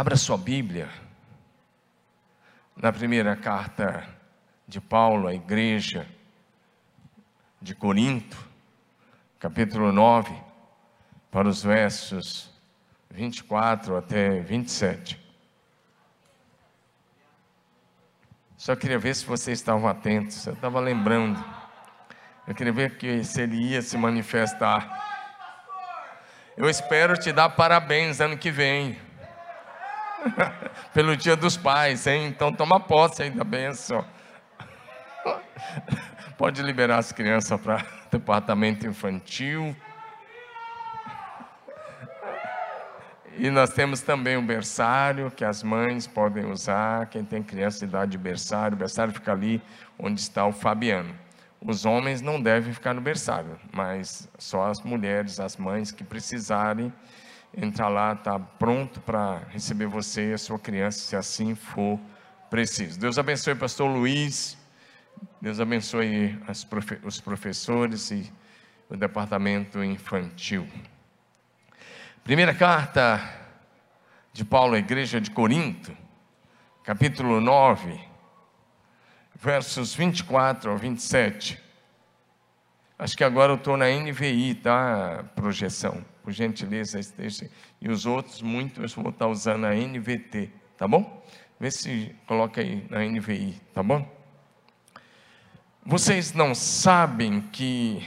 Abra sua Bíblia na primeira carta de Paulo à igreja de Corinto, capítulo 9, para os versos 24 até 27. Só queria ver se vocês estavam atentos, eu estava lembrando. Eu queria ver que se ele ia se manifestar. Eu espero te dar parabéns ano que vem. Pelo dia dos pais, hein? Então toma posse aí da benção. Pode liberar as crianças para departamento infantil. E nós temos também o berçário que as mães podem usar. Quem tem criança de idade de berçário, o berçário fica ali onde está o Fabiano. Os homens não devem ficar no berçário, mas só as mulheres, as mães que precisarem entrar lá, está pronto para receber você e a sua criança, se assim for preciso. Deus abençoe o pastor Luiz, Deus abençoe os professores e o departamento infantil. Primeira carta de Paulo à igreja de Corinto, capítulo 9, versos 24 ao 27. Acho que agora eu estou na NVI, tá? Projeção. Por gentileza, esteja. E os outros, muitos, vou estar usando a NVT, tá bom? Vê se coloca aí na NVI, tá bom? Vocês não sabem que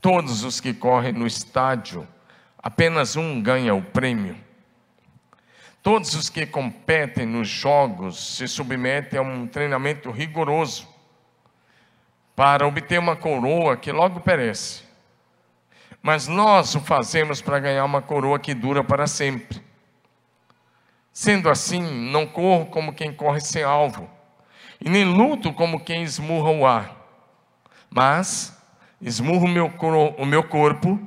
todos os que correm no estádio, apenas um ganha o prêmio? Todos os que competem nos jogos se submetem a um treinamento rigoroso para obter uma coroa que logo perece. Mas nós o fazemos para ganhar uma coroa que dura para sempre. Sendo assim, não corro como quem corre sem alvo, e nem luto como quem esmurra o ar, mas esmurro o meu, o meu corpo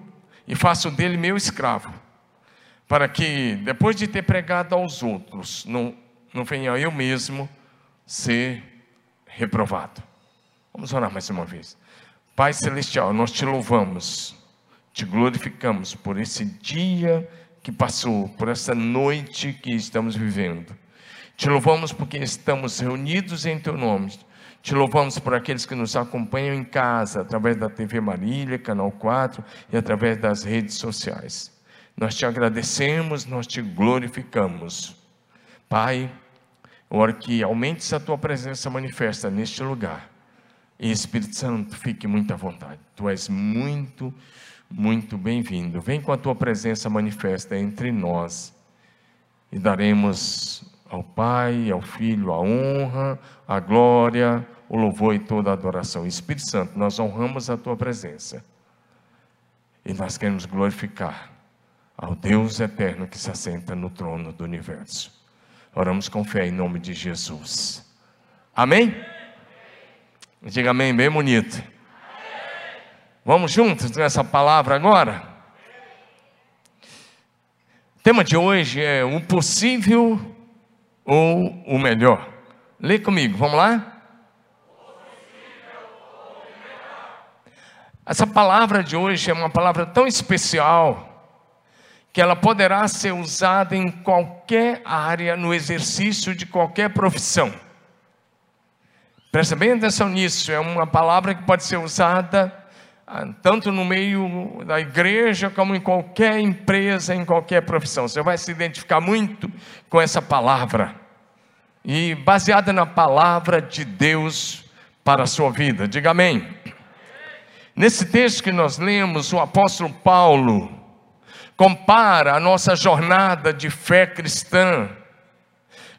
e faço dele meu escravo, para que, depois de ter pregado aos outros, não, não venha eu mesmo ser reprovado. Vamos orar mais uma vez. Pai Celestial, nós te louvamos, te glorificamos por esse dia que passou, por essa noite que estamos vivendo. Te louvamos porque estamos reunidos em Teu nome. Te louvamos por aqueles que nos acompanham em casa, através da TV Marília, Canal 4 e através das redes sociais. Nós te agradecemos, nós te glorificamos. Pai, oro que aumentes a tua presença manifesta neste lugar e Espírito Santo, fique muito à vontade. Tu és muito, muito bem-vindo. Vem com a tua presença manifesta entre nós e daremos ao Pai, ao Filho a honra, a glória, o louvor e toda a adoração. Espírito Santo, nós honramos a tua presença e nós queremos glorificar ao Deus eterno que se assenta no trono do universo. Oramos com fé em nome de Jesus. Amém? Diga amém, bem bonito. Vamos juntos nessa palavra agora? O tema de hoje é o possível ou o melhor. Lê comigo, vamos lá? Essa palavra de hoje é uma palavra tão especial que ela poderá ser usada em qualquer área, no exercício de qualquer profissão. Presta bem atenção nisso, é uma palavra que pode ser usada tanto no meio da igreja como em qualquer empresa, em qualquer profissão. Você vai se identificar muito com essa palavra. E baseada na palavra de Deus para a sua vida. Diga amém. Nesse texto que nós lemos, o apóstolo Paulo compara a nossa jornada de fé cristã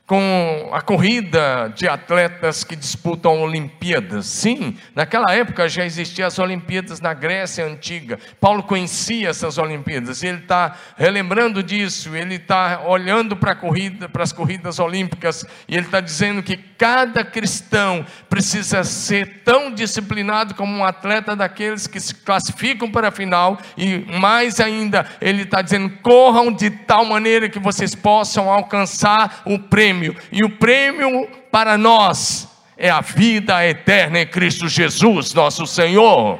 com a corrida de atletas que disputam Olimpíadas. Sim, naquela época já existiam as Olimpíadas na Grécia Antiga. Paulo conhecia essas Olimpíadas. Ele está relembrando disso. Ele está olhando para corrida, as corridas olímpicas e ele está dizendo que cada cristão precisa ser tão disciplinado como um atleta daqueles que se classificam para a final e mais ainda ele está dizendo corram de tal maneira que vocês possam alcançar o prêmio e o prêmio para nós é a vida eterna em Cristo Jesus, nosso Senhor.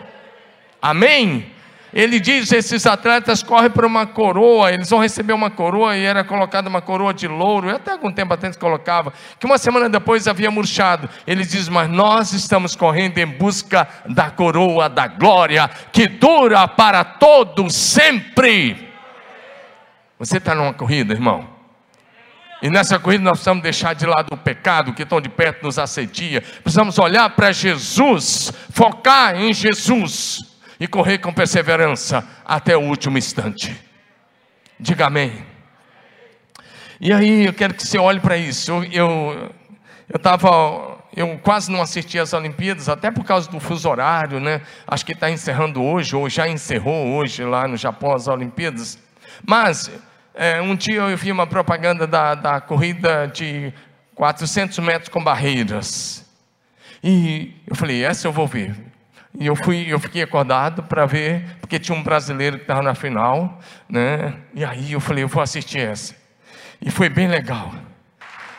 Amém? Ele diz: esses atletas correm por uma coroa, eles vão receber uma coroa e era colocada uma coroa de louro, até algum tempo atrás colocava, que uma semana depois havia murchado. Ele diz: Mas nós estamos correndo em busca da coroa da glória, que dura para todos sempre. Você está numa corrida, irmão? E nessa corrida nós precisamos deixar de lado o pecado que tão de perto nos assedia. Precisamos olhar para Jesus, focar em Jesus e correr com perseverança até o último instante. Diga amém. E aí eu quero que você olhe para isso. Eu eu estava eu quase não assisti às Olimpíadas, até por causa do fuso horário, né? Acho que está encerrando hoje, ou já encerrou hoje lá no Japão as Olimpíadas. Mas é, um dia eu vi uma propaganda da, da corrida de 400 metros com barreiras. E eu falei, essa eu vou ver. E eu fui, eu fiquei acordado para ver, porque tinha um brasileiro que estava na final, né? E aí eu falei, eu vou assistir essa. E foi bem legal.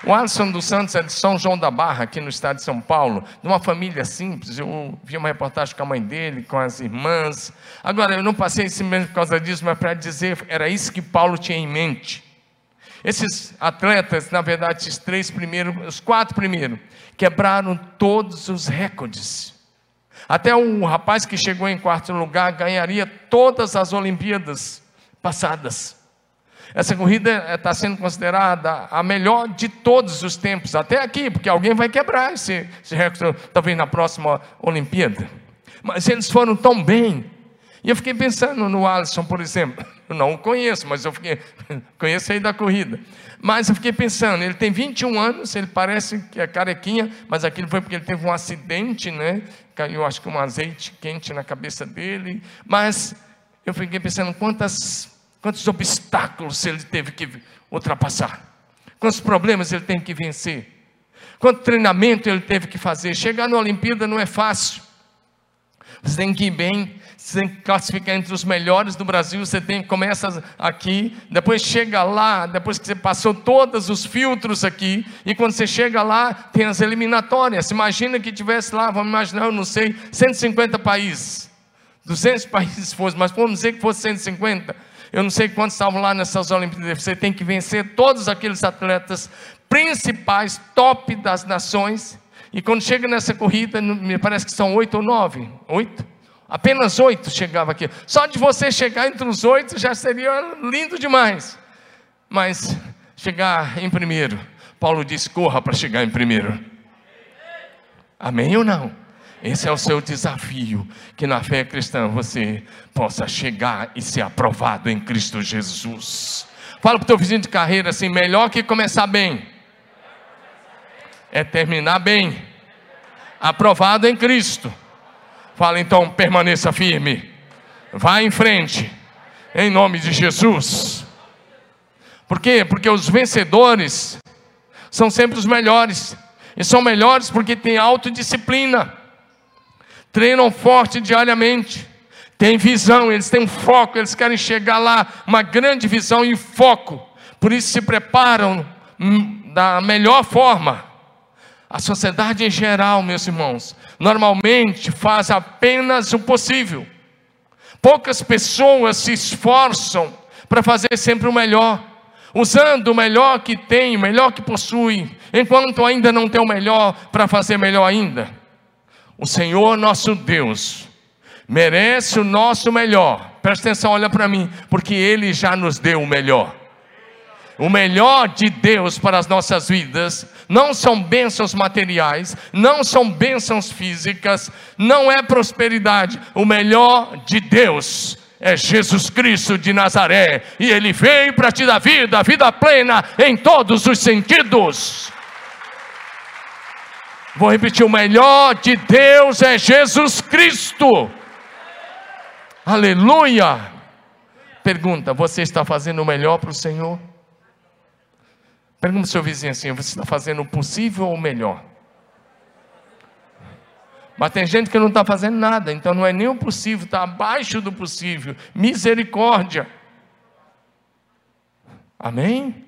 O Alisson dos Santos é de São João da Barra, aqui no estado de São Paulo, de uma família simples. Eu vi uma reportagem com a mãe dele, com as irmãs. Agora, eu não passei esse mesmo por causa disso, mas para dizer, era isso que Paulo tinha em mente. Esses atletas, na verdade, esses três primeiros, os quatro primeiros, quebraram todos os recordes. Até o rapaz que chegou em quarto lugar ganharia todas as Olimpíadas passadas. Essa corrida está sendo considerada a melhor de todos os tempos, até aqui, porque alguém vai quebrar esse, esse recorde, talvez na próxima Olimpíada. Mas eles foram tão bem. E eu fiquei pensando no Alisson, por exemplo. Eu não o conheço, mas eu fiquei, conheço aí da corrida. Mas eu fiquei pensando, ele tem 21 anos, ele parece que é carequinha, mas aquilo foi porque ele teve um acidente, né? Caiu, acho que um azeite quente na cabeça dele. Mas eu fiquei pensando quantas quantos obstáculos ele teve que ultrapassar, quantos problemas ele teve que vencer, quanto treinamento ele teve que fazer. Chegar na Olimpíada não é fácil. Você tem que ir bem, você tem que classificar entre os melhores do Brasil, você tem começa aqui, depois chega lá, depois que você passou todos os filtros aqui, e quando você chega lá, tem as eliminatórias. Imagina que tivesse lá, vamos imaginar, eu não sei, 150 países. 200 países fosse, mas vamos dizer que fosse 150. Eu não sei quantos estavam lá nessas Olimpíadas. Você tem que vencer todos aqueles atletas principais, top das nações. E quando chega nessa corrida, me parece que são oito ou nove. Oito? Apenas oito chegava aqui. Só de você chegar entre os oito já seria lindo demais. Mas chegar em primeiro, Paulo diz: corra para chegar em primeiro. Amém ou não? Esse é o seu desafio, que na fé cristã você possa chegar e ser aprovado em Cristo Jesus. Fala para o teu vizinho de carreira assim: melhor que começar bem é terminar bem, aprovado em Cristo. Fala então, permaneça firme, vá em frente, em nome de Jesus. Por quê? Porque os vencedores são sempre os melhores, e são melhores porque têm autodisciplina treinam forte diariamente, têm visão, eles têm um foco, eles querem chegar lá, uma grande visão e foco, por isso se preparam hum, da melhor forma. A sociedade em geral, meus irmãos, normalmente faz apenas o possível. Poucas pessoas se esforçam para fazer sempre o melhor, usando o melhor que tem, o melhor que possui, enquanto ainda não tem o melhor para fazer melhor ainda. O Senhor nosso Deus merece o nosso melhor. Presta atenção, olha para mim, porque Ele já nos deu o melhor. O melhor de Deus para as nossas vidas não são bênçãos materiais, não são bênçãos físicas, não é prosperidade. O melhor de Deus é Jesus Cristo de Nazaré, e Ele veio para te dar vida, vida plena em todos os sentidos. Vou repetir: o melhor de Deus é Jesus Cristo. Aleluia. Pergunta: você está fazendo o melhor para o Senhor? Pergunta ao seu vizinho assim: você está fazendo o possível ou o melhor? Mas tem gente que não está fazendo nada, então não é nem o possível, está abaixo do possível. Misericórdia. Amém?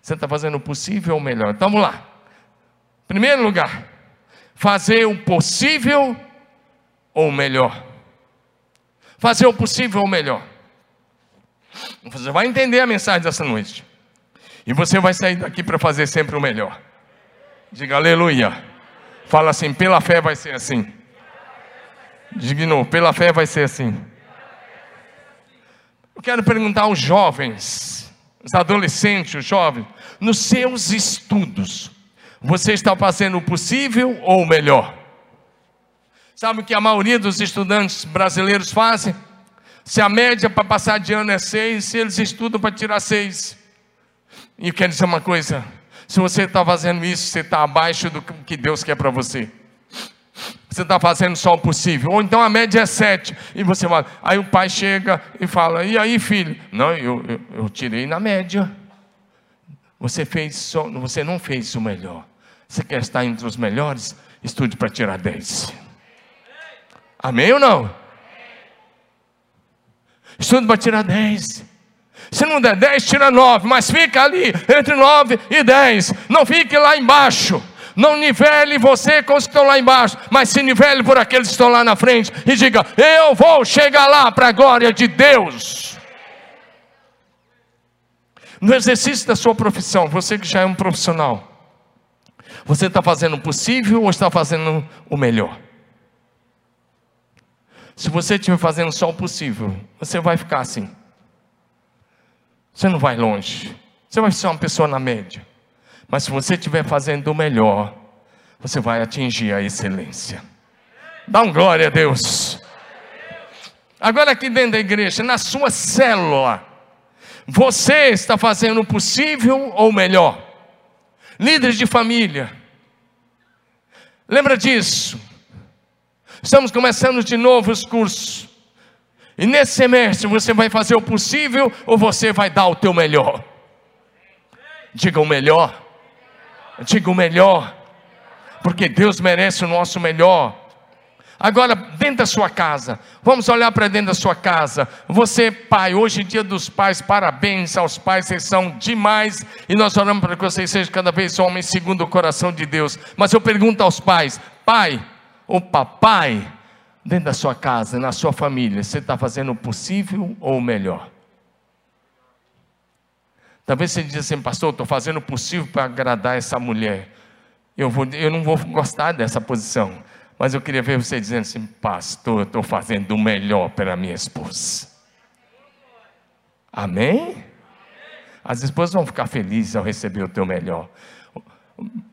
Você está fazendo o possível ou o melhor? Então vamos lá. Primeiro lugar, fazer o possível ou melhor. fazer o possível ou melhor. Você vai entender a mensagem dessa noite. E você vai sair daqui para fazer sempre o melhor. Diga aleluia. Fala assim: pela fé vai ser assim. Diga novo: pela fé vai ser assim. Eu quero perguntar aos jovens, os adolescentes, os jovens, nos seus estudos, você está fazendo o possível ou o melhor? Sabe o que a maioria dos estudantes brasileiros fazem? Se a média para passar de ano é seis, eles estudam para tirar seis. E eu quero dizer uma coisa: se você está fazendo isso, você está abaixo do que Deus quer para você. Você está fazendo só o possível. Ou então a média é sete. E você. Aí o pai chega e fala: E aí, filho? Não, eu, eu, eu tirei na média. Você, fez só, você não fez o melhor. Você quer estar entre os melhores? Estude para tirar dez. Amém ou não? Estude para tirar 10. Se não der 10, tira 9, mas fica ali entre 9 e 10. Não fique lá embaixo. Não nivele você com os que estão lá embaixo, mas se nivele por aqueles que estão lá na frente e diga: Eu vou chegar lá para a glória de Deus. No exercício da sua profissão, você que já é um profissional, você está fazendo o possível ou está fazendo o melhor? Se você estiver fazendo só o possível, você vai ficar assim. Você não vai longe. Você vai ser uma pessoa na média. Mas se você estiver fazendo o melhor, você vai atingir a excelência. Dá um glória a Deus. Agora, aqui dentro da igreja, na sua célula, você está fazendo o possível ou melhor? Líderes de família, lembra disso. Estamos começando de novo os cursos. E nesse semestre você vai fazer o possível ou você vai dar o teu melhor? Diga o melhor. Diga o melhor. Porque Deus merece o nosso melhor. Agora, dentro da sua casa, vamos olhar para dentro da sua casa. Você, pai, hoje, dia dos pais, parabéns aos pais, vocês são demais. E nós oramos para que vocês sejam cada vez homens segundo o coração de Deus. Mas eu pergunto aos pais: pai, o papai, dentro da sua casa, na sua família, você está fazendo o possível ou o melhor? Talvez você diz assim, pastor, estou fazendo o possível para agradar essa mulher. Eu, vou, eu não vou gostar dessa posição. Mas eu queria ver você dizendo assim, pastor, estou fazendo o melhor para minha esposa. Amém? As esposas vão ficar felizes ao receber o teu melhor.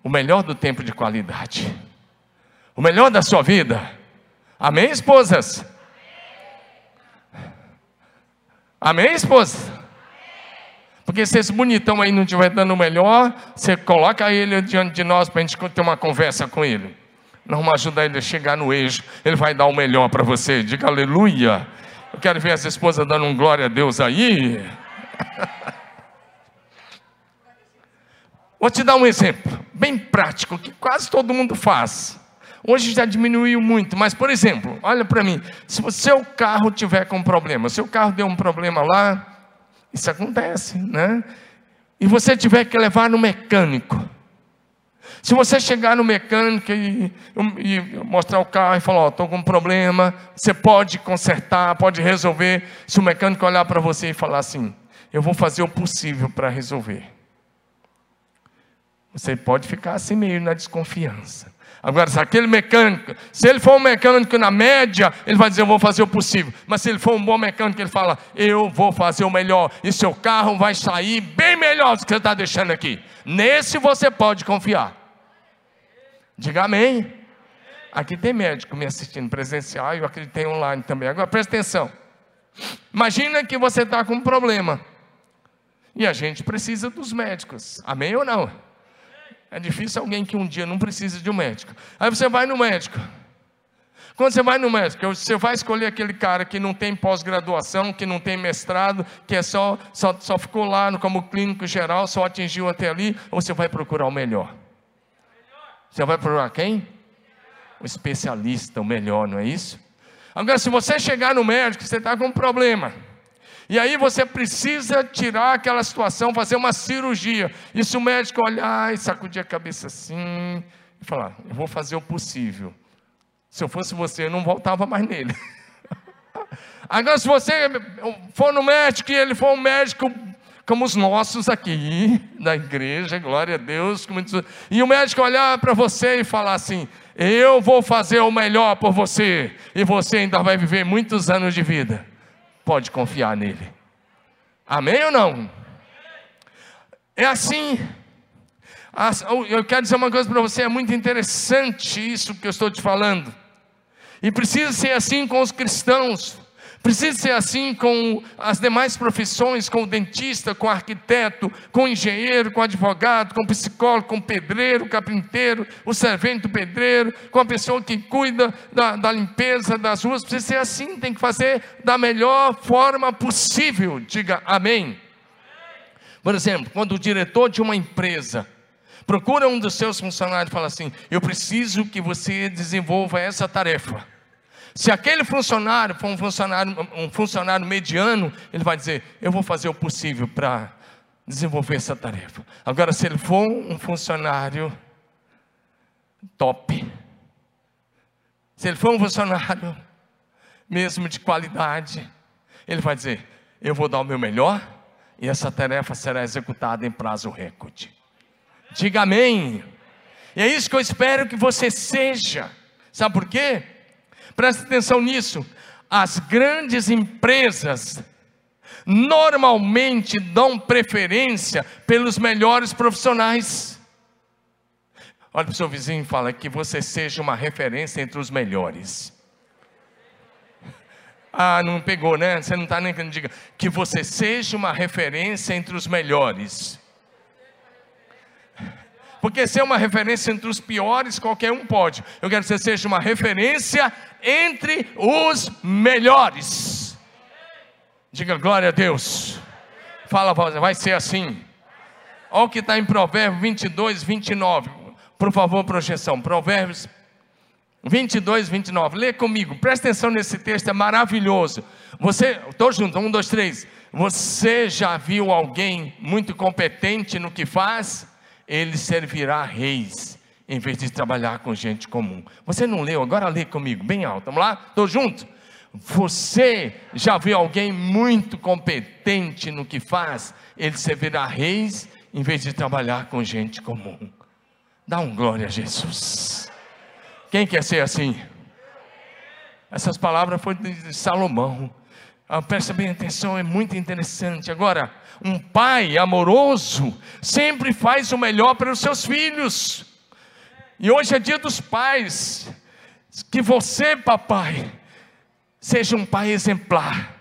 O melhor do tempo de qualidade o melhor da sua vida. Amém, esposas? Amém, esposas? Porque se esse bonitão aí não estiver dando o melhor, você coloca ele diante de nós para a gente ter uma conversa com ele. Nós vamos ajudar ele a chegar no eixo. Ele vai dar o melhor para você. Diga aleluia. Eu quero ver essa esposa dando um glória a Deus aí. Vou te dar um exemplo bem prático que quase todo mundo faz. Hoje já diminuiu muito, mas por exemplo, olha para mim, se o seu carro tiver com problema, seu carro deu um problema lá, isso acontece, né? E você tiver que levar no mecânico. Se você chegar no mecânico e, e mostrar o carro e falar, ó, oh, estou com um problema, você pode consertar, pode resolver. Se o mecânico olhar para você e falar assim, eu vou fazer o possível para resolver. Você pode ficar assim meio na desconfiança. Agora, se aquele mecânico, se ele for um mecânico na média, ele vai dizer, eu vou fazer o possível. Mas se ele for um bom mecânico, ele fala, eu vou fazer o melhor. E seu carro vai sair bem melhor do que você está deixando aqui. Nesse você pode confiar. Diga amém. Aqui tem médico me assistindo presencial e eu acredito que tem online também. Agora presta atenção. Imagina que você está com um problema. E a gente precisa dos médicos. Amém ou não? É difícil alguém que um dia não precisa de um médico. Aí você vai no médico. Quando você vai no médico, você vai escolher aquele cara que não tem pós-graduação, que não tem mestrado, que é só, só, só ficou lá como clínico geral, só atingiu até ali, ou você vai procurar o melhor? Você vai procurar quem? O especialista, o melhor, não é isso? Agora, se você chegar no médico, você está com um problema. E aí você precisa tirar aquela situação, fazer uma cirurgia. E se o médico olhar e sacudir a cabeça assim, e falar, eu vou fazer o possível. Se eu fosse você, eu não voltava mais nele. Agora, se você for no médico e ele for um médico como os nossos aqui na igreja, glória a Deus, e o médico olhar para você e falar assim: Eu vou fazer o melhor por você, e você ainda vai viver muitos anos de vida. Pode confiar nele. Amém ou não? É assim. Eu quero dizer uma coisa para você, é muito interessante isso que eu estou te falando. E precisa ser assim com os cristãos. Precisa ser assim com as demais profissões, com o dentista, com o arquiteto, com o engenheiro, com o advogado, com o psicólogo, com o pedreiro, o carpinteiro, o servente do pedreiro, com a pessoa que cuida da, da limpeza das ruas. Precisa ser assim, tem que fazer da melhor forma possível. Diga amém. Por exemplo, quando o diretor de uma empresa procura um dos seus funcionários e fala assim: Eu preciso que você desenvolva essa tarefa. Se aquele funcionário for um funcionário, um funcionário mediano, ele vai dizer: Eu vou fazer o possível para desenvolver essa tarefa. Agora, se ele for um funcionário top, se ele for um funcionário mesmo de qualidade, ele vai dizer: Eu vou dar o meu melhor e essa tarefa será executada em prazo recorde. Diga amém. E é isso que eu espero que você seja. Sabe por quê? Preste atenção nisso. As grandes empresas normalmente dão preferência pelos melhores profissionais. Olha para o seu vizinho e fala que você seja uma referência entre os melhores. Ah, não pegou, né? Você não está nem querendo diga que você seja uma referência entre os melhores. Porque ser uma referência entre os piores, qualquer um pode. Eu quero que você seja uma referência entre os melhores. Diga glória a Deus. Fala, vai ser assim. Olha o que está em Provérbios 22, 29. Por favor, projeção. Provérbios 22, 29. Lê comigo. Presta atenção nesse texto, é maravilhoso. Você, estou junto, um, dois, três. Você já viu alguém muito competente no que faz? Ele servirá reis, em vez de trabalhar com gente comum. Você não leu? Agora lê comigo, bem alto. Vamos lá? Estou junto? Você já viu alguém muito competente no que faz? Ele servirá reis, em vez de trabalhar com gente comum. Dá um glória a Jesus. Quem quer ser assim? Essas palavras foram de Salomão. Ah, presta bem atenção, é muito interessante. Agora, um pai amoroso sempre faz o melhor para os seus filhos. E hoje é dia dos pais. Que você, papai, seja um pai exemplar.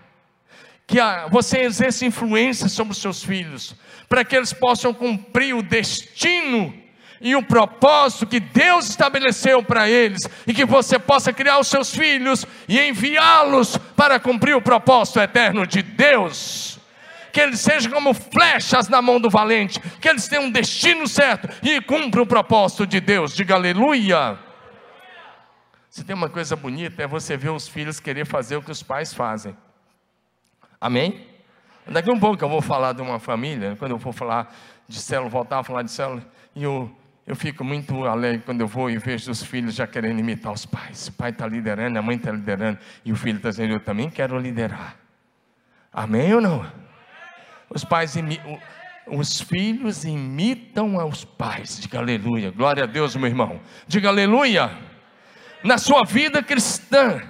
Que você exerça influência sobre os seus filhos, para que eles possam cumprir o destino e o propósito que Deus estabeleceu para eles, e que você possa criar os seus filhos e enviá-los para cumprir o propósito eterno de Deus. Que eles sejam como flechas na mão do valente, que eles tenham um destino certo e cumpram o propósito de Deus. Diga aleluia. Se tem uma coisa bonita, é você ver os filhos querer fazer o que os pais fazem. Amém? Daqui um pouco eu vou falar de uma família, quando eu for falar de célula, voltar a falar de célula, e o eu fico muito alegre quando eu vou e vejo os filhos já querendo imitar os pais. O pai está liderando, a mãe está liderando, e o filho está dizendo: Eu também quero liderar. Amém ou não? Os pais imitam. Os filhos imitam aos pais. Diga aleluia. Glória a Deus, meu irmão. Diga aleluia. Na sua vida cristã,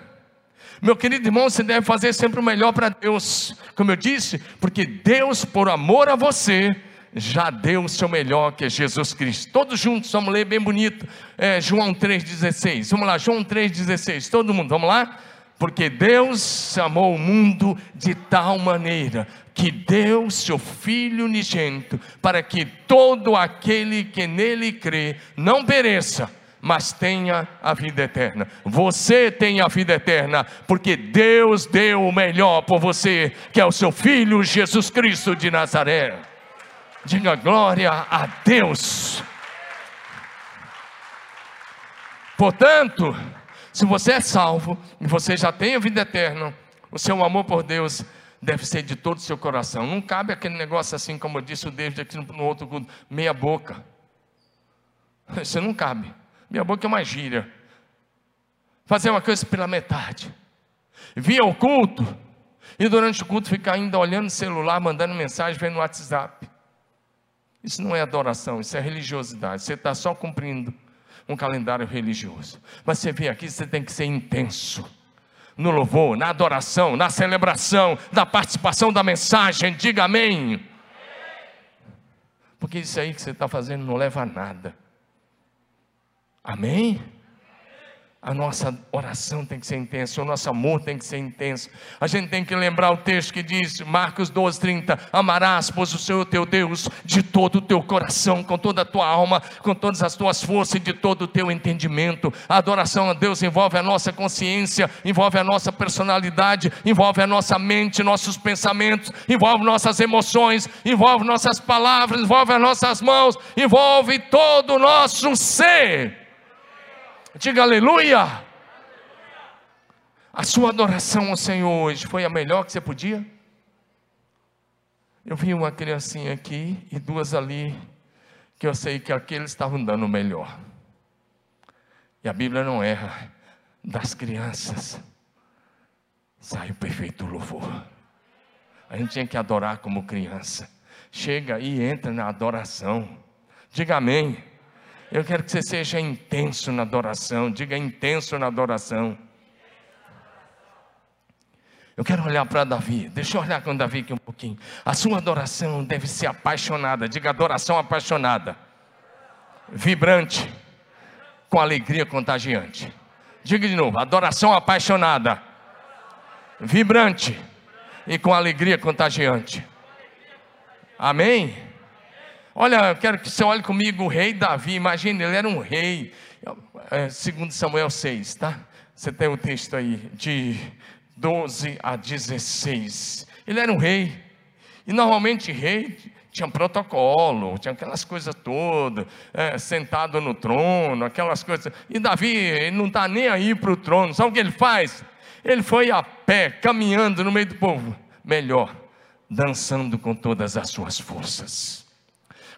meu querido irmão, você deve fazer sempre o melhor para Deus. Como eu disse, porque Deus, por amor a você, já deu o seu melhor, que é Jesus Cristo. Todos juntos, vamos ler bem bonito, é, João 3,16. Vamos lá, João 3,16. Todo mundo, vamos lá? Porque Deus amou o mundo de tal maneira que deu seu Filho unigênito, para que todo aquele que nele crê não pereça, mas tenha a vida eterna. Você tem a vida eterna, porque Deus deu o melhor por você, que é o seu Filho Jesus Cristo de Nazaré. Diga glória a Deus. Portanto, se você é salvo e você já tem a vida eterna, o seu amor por Deus deve ser de todo o seu coração. Não cabe aquele negócio assim, como eu disse o David aqui no outro culto, meia boca. Isso não cabe. Meia boca é uma gíria. Fazer uma coisa pela metade. Via o culto, E durante o culto ficar ainda olhando o celular, mandando mensagem, vendo no WhatsApp. Isso não é adoração, isso é religiosidade. Você está só cumprindo um calendário religioso. Mas você vem aqui, você tem que ser intenso. No louvor, na adoração, na celebração, na participação da mensagem, diga amém. Porque isso aí que você está fazendo não leva a nada. Amém? A nossa oração tem que ser intensa, o nosso amor tem que ser intenso. A gente tem que lembrar o texto que diz, Marcos 12, 30: Amarás, pois, o Senhor teu Deus de todo o teu coração, com toda a tua alma, com todas as tuas forças e de todo o teu entendimento. A adoração a Deus envolve a nossa consciência, envolve a nossa personalidade, envolve a nossa mente, nossos pensamentos, envolve nossas emoções, envolve nossas palavras, envolve as nossas mãos, envolve todo o nosso ser. Diga aleluia. A sua adoração ao Senhor hoje foi a melhor que você podia? Eu vi uma criancinha aqui e duas ali, que eu sei que aqueles estavam dando o melhor. E a Bíblia não erra. Das crianças sai o perfeito louvor. A gente tinha que adorar como criança. Chega e entra na adoração. Diga amém. Eu quero que você seja intenso na adoração, diga intenso na adoração. Eu quero olhar para Davi, deixa eu olhar com Davi aqui um pouquinho. A sua adoração deve ser apaixonada, diga adoração apaixonada, vibrante, com alegria contagiante. Diga de novo, adoração apaixonada, vibrante e com alegria contagiante. Amém? Olha, eu quero que você olhe comigo o rei Davi. Imagine, ele era um rei. É, segundo Samuel 6, tá? Você tem o texto aí, de 12 a 16. Ele era um rei. E normalmente rei tinha protocolo, tinha aquelas coisas todas, é, sentado no trono, aquelas coisas. E Davi, ele não está nem aí para o trono. Sabe o que ele faz? Ele foi a pé, caminhando no meio do povo. Melhor, dançando com todas as suas forças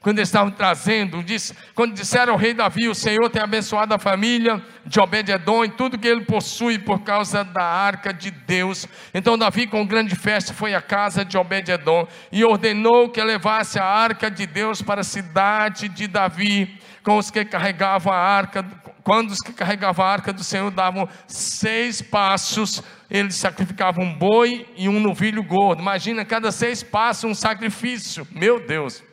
quando eles estavam trazendo, disse, quando disseram ao rei Davi: O Senhor tem abençoado a família de Obed-Edom e tudo que ele possui por causa da arca de Deus. Então Davi, com grande festa, foi à casa de Obed-Edom e ordenou que levasse a arca de Deus para a cidade de Davi, com os que carregavam a arca. Quando os que carregavam a arca do Senhor davam seis passos, eles sacrificavam um boi e um novilho gordo. Imagina, cada seis passos um sacrifício. Meu Deus.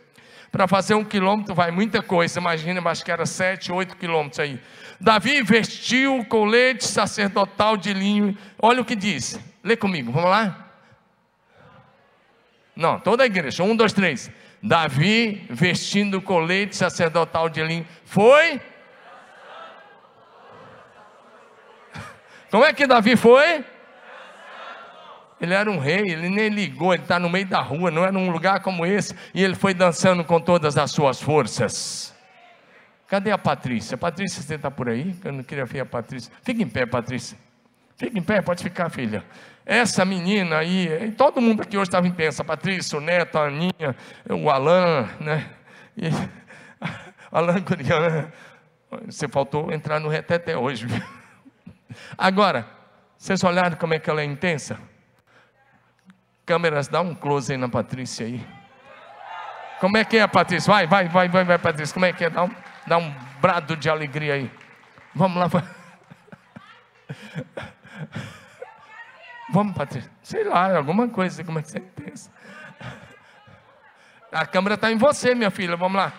Para fazer um quilômetro vai muita coisa, imagina, acho que era sete, oito quilômetros aí. Davi vestiu o colete sacerdotal de linho. Olha o que diz. Lê comigo, vamos lá? Não, toda a igreja. Um, dois, três. Davi vestindo o colete sacerdotal de linho. Foi? Como é que Davi foi? Ele era um rei, ele nem ligou, ele está no meio da rua, não era um lugar como esse, e ele foi dançando com todas as suas forças. Cadê a Patrícia? Patrícia, você está por aí? Eu não queria ver a Patrícia. Fica em pé, Patrícia. Fica em pé, pode ficar, filha. Essa menina aí, todo mundo aqui hoje estava em pé, Patrícia, o Neto, a Aninha, o Alain, né? E, Alain Curian, você faltou entrar no reteté hoje. Agora, vocês olharam como é que ela é intensa? Câmeras, dá um close aí na Patrícia aí. Como é que é, Patrícia? Vai, vai, vai, vai, vai, Patrícia. Como é que é? Dá um, dá um brado de alegria aí. Vamos lá. Vamos, Patrícia. Sei lá, alguma coisa. Como é que você pensa? A câmera está em você, minha filha. Vamos lá.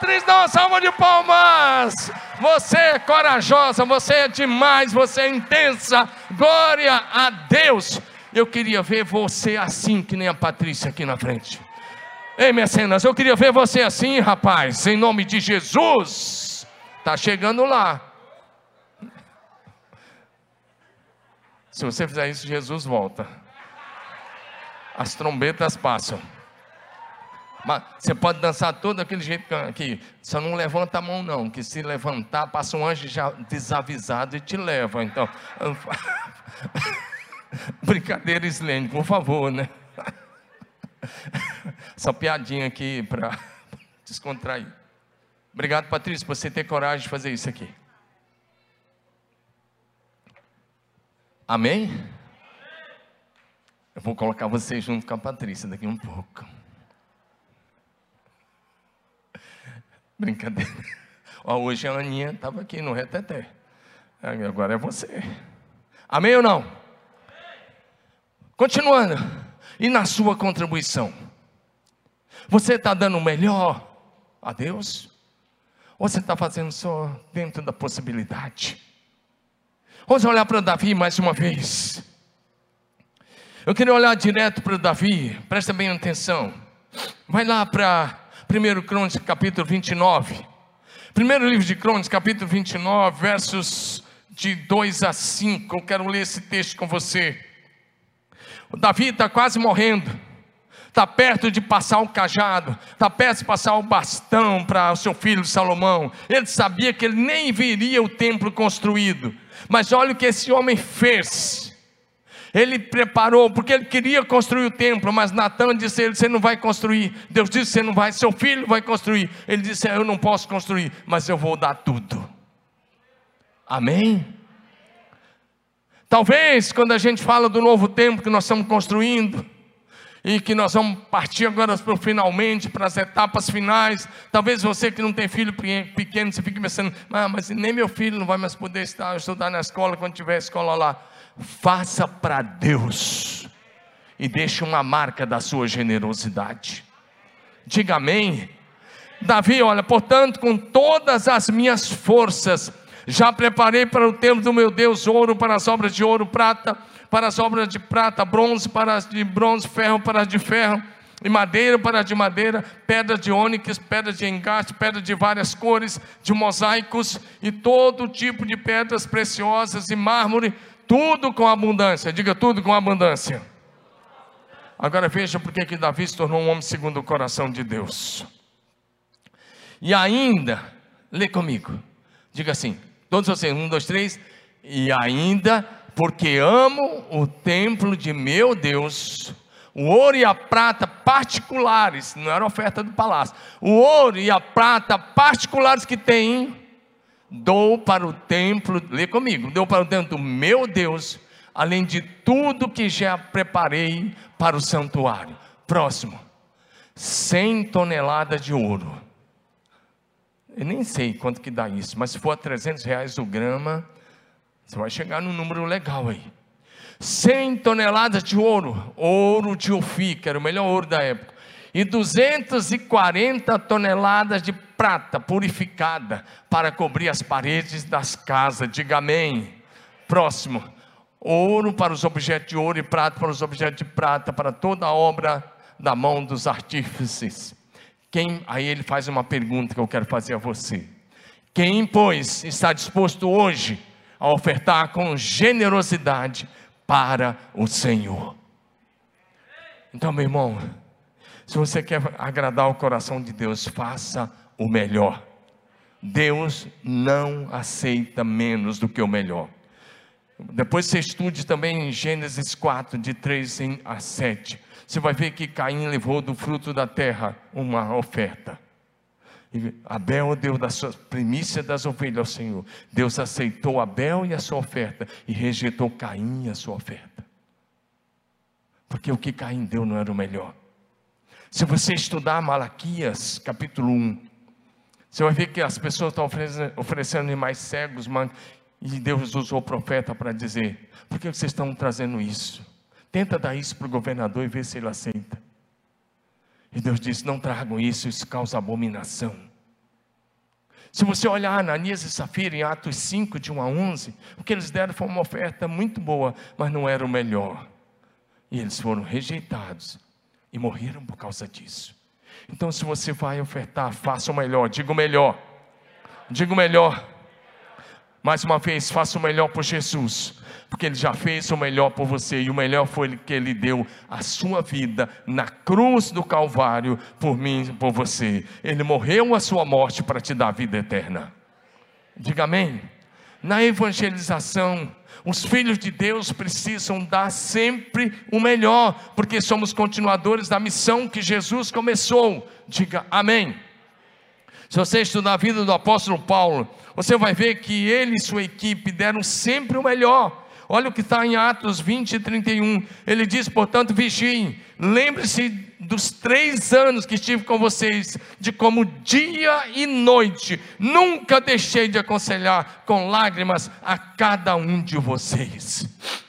Patrícia, dá uma salva de palmas. Você é corajosa, você é demais, você é intensa. Glória a Deus. Eu queria ver você assim, que nem a Patrícia aqui na frente. Ei, mecenas, eu queria ver você assim, rapaz, em nome de Jesus. Está chegando lá. Se você fizer isso, Jesus volta. As trombetas passam. Mas você pode dançar todo aquele jeito aqui. Só não levanta a mão, não. Que se levantar, passa um anjo já desavisado e te leva. Então. Brincadeira, Slene, por favor, né? Essa piadinha aqui para descontrair. Obrigado, Patrícia, por você ter coragem de fazer isso aqui. Amém? Eu vou colocar você junto com a Patrícia daqui um pouco. Brincadeira. Hoje a Aninha estava aqui no reteté. Agora é você. Amém ou não? Continuando. E na sua contribuição? Você está dando o melhor a Deus? Ou você está fazendo só dentro da possibilidade? Vamos olhar para Davi mais uma vez. Eu queria olhar direto para Davi, presta bem atenção. Vai lá para 1 Crônicas, capítulo 29. Primeiro livro de Crônicas, capítulo 29, versos de 2 a 5. Eu quero ler esse texto com você. O Davi está quase morrendo. Está perto de passar o cajado, está perto de passar o bastão para o seu filho Salomão. Ele sabia que ele nem viria o templo construído. Mas olha o que esse homem fez. Ele preparou, porque ele queria construir o templo, mas Natan disse a ele: Você não vai construir. Deus disse: Você não vai, seu filho vai construir. Ele disse: Eu não posso construir, mas eu vou dar tudo. Amém? Talvez quando a gente fala do novo templo que nós estamos construindo, e que nós vamos partir agora para finalmente, para as etapas finais. Talvez você que não tem filho pequeno, você fique pensando, ah, mas nem meu filho não vai mais poder estar, estudar na escola quando tiver escola lá. Faça para Deus e deixe uma marca da sua generosidade. Diga amém. Davi, olha, portanto, com todas as minhas forças, já preparei para o tempo do meu Deus ouro para as obras de ouro, prata para as obras de prata, bronze para as de bronze, ferro para as de ferro, e madeira para as de madeira, pedra de ônix, pedra de engaste, pedra de várias cores, de mosaicos e todo tipo de pedras preciosas e mármore, tudo com abundância. Diga tudo com abundância. Agora veja porque que Davi se tornou um homem segundo o coração de Deus. E ainda, lê comigo. Diga assim, todos vocês, um, dois, três. E ainda porque amo o templo de meu Deus, o ouro e a prata particulares, não era oferta do palácio, o ouro e a prata particulares que tem, dou para o templo, lê comigo, dou para o templo meu Deus, além de tudo que já preparei para o santuário. Próximo, 100 toneladas de ouro. Eu nem sei quanto que dá isso, mas se for a 300 reais o grama, você vai chegar num número legal aí. 100 toneladas de ouro, ouro de Ofi, que era o melhor ouro da época, e 240 toneladas de prata purificada para cobrir as paredes das casas. Diga amém. Próximo. Ouro para os objetos de ouro e prata para os objetos de prata, para toda a obra da mão dos artífices. Quem, aí ele faz uma pergunta que eu quero fazer a você. Quem, pois, está disposto hoje a ofertar com generosidade para o Senhor. Então, meu irmão, se você quer agradar o coração de Deus, faça o melhor. Deus não aceita menos do que o melhor. Depois você estude também em Gênesis 4, de 3 a 7. Você vai ver que Caim levou do fruto da terra uma oferta. Abel deu da sua primícia das ovelhas ao Senhor. Deus aceitou Abel e a sua oferta e rejeitou Caim e a sua oferta. Porque o que Caim deu não era o melhor. Se você estudar Malaquias, capítulo 1, você vai ver que as pessoas estão oferecendo, animais cegos, e Deus usou o profeta para dizer: por que vocês estão trazendo isso? Tenta dar isso para o governador e ver se ele aceita. E Deus disse: Não tragam isso, isso causa abominação. Se você olhar Ananias e Safira em Atos 5, de 1 a 11, o que eles deram foi uma oferta muito boa, mas não era o melhor. E eles foram rejeitados e morreram por causa disso. Então, se você vai ofertar, faça o melhor, diga o melhor, diga o melhor. Mais uma vez, faça o melhor por Jesus, porque Ele já fez o melhor por você, e o melhor foi que Ele deu a sua vida na cruz do Calvário por mim e por você. Ele morreu a sua morte para te dar a vida eterna. Diga amém. Na evangelização, os filhos de Deus precisam dar sempre o melhor, porque somos continuadores da missão que Jesus começou. Diga amém. Se você estudar a vida do apóstolo Paulo, você vai ver que ele e sua equipe deram sempre o melhor. Olha o que está em Atos 20 e 31. Ele diz, portanto, vigiem. Lembre-se dos três anos que estive com vocês, de como dia e noite, nunca deixei de aconselhar com lágrimas a cada um de vocês.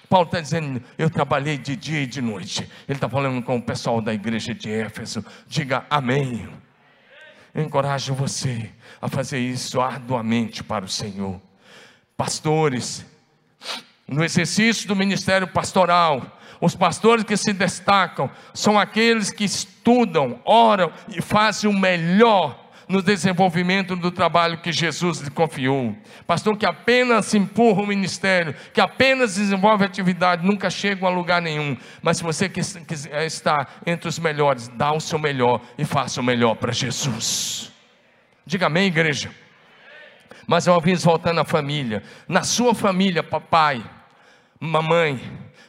Paulo está dizendo, eu trabalhei de dia e de noite. Ele está falando com o pessoal da igreja de Éfeso. Diga amém. Encorajo você a fazer isso arduamente para o Senhor. Pastores, no exercício do ministério pastoral, os pastores que se destacam são aqueles que estudam, oram e fazem o melhor no desenvolvimento do trabalho que Jesus lhe confiou. Pastor que apenas empurra o ministério, que apenas desenvolve atividade, nunca chega a lugar nenhum. Mas se você quiser estar entre os melhores, dá o seu melhor e faça o melhor para Jesus. Diga amém, igreja. Mas uma vez voltando à família, na sua família, papai, mamãe,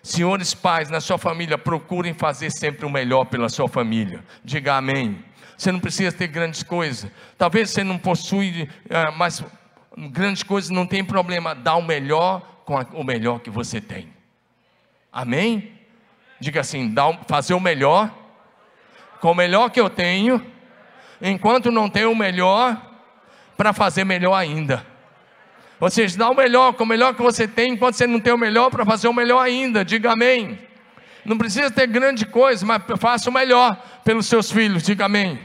senhores pais, na sua família, procurem fazer sempre o melhor pela sua família. Diga amém. Você não precisa ter grandes coisas. Talvez você não possui, uh, mas grandes coisas não tem problema. Dá o melhor com a, o melhor que você tem. Amém? Diga assim: dá, fazer o melhor com o melhor que eu tenho, enquanto não tenho o melhor, para fazer melhor ainda. Ou seja, dá o melhor, com o melhor que você tem, enquanto você não tem o melhor, para fazer o melhor ainda. Diga amém. Não precisa ter grande coisa, mas faça o melhor pelos seus filhos. Diga amém.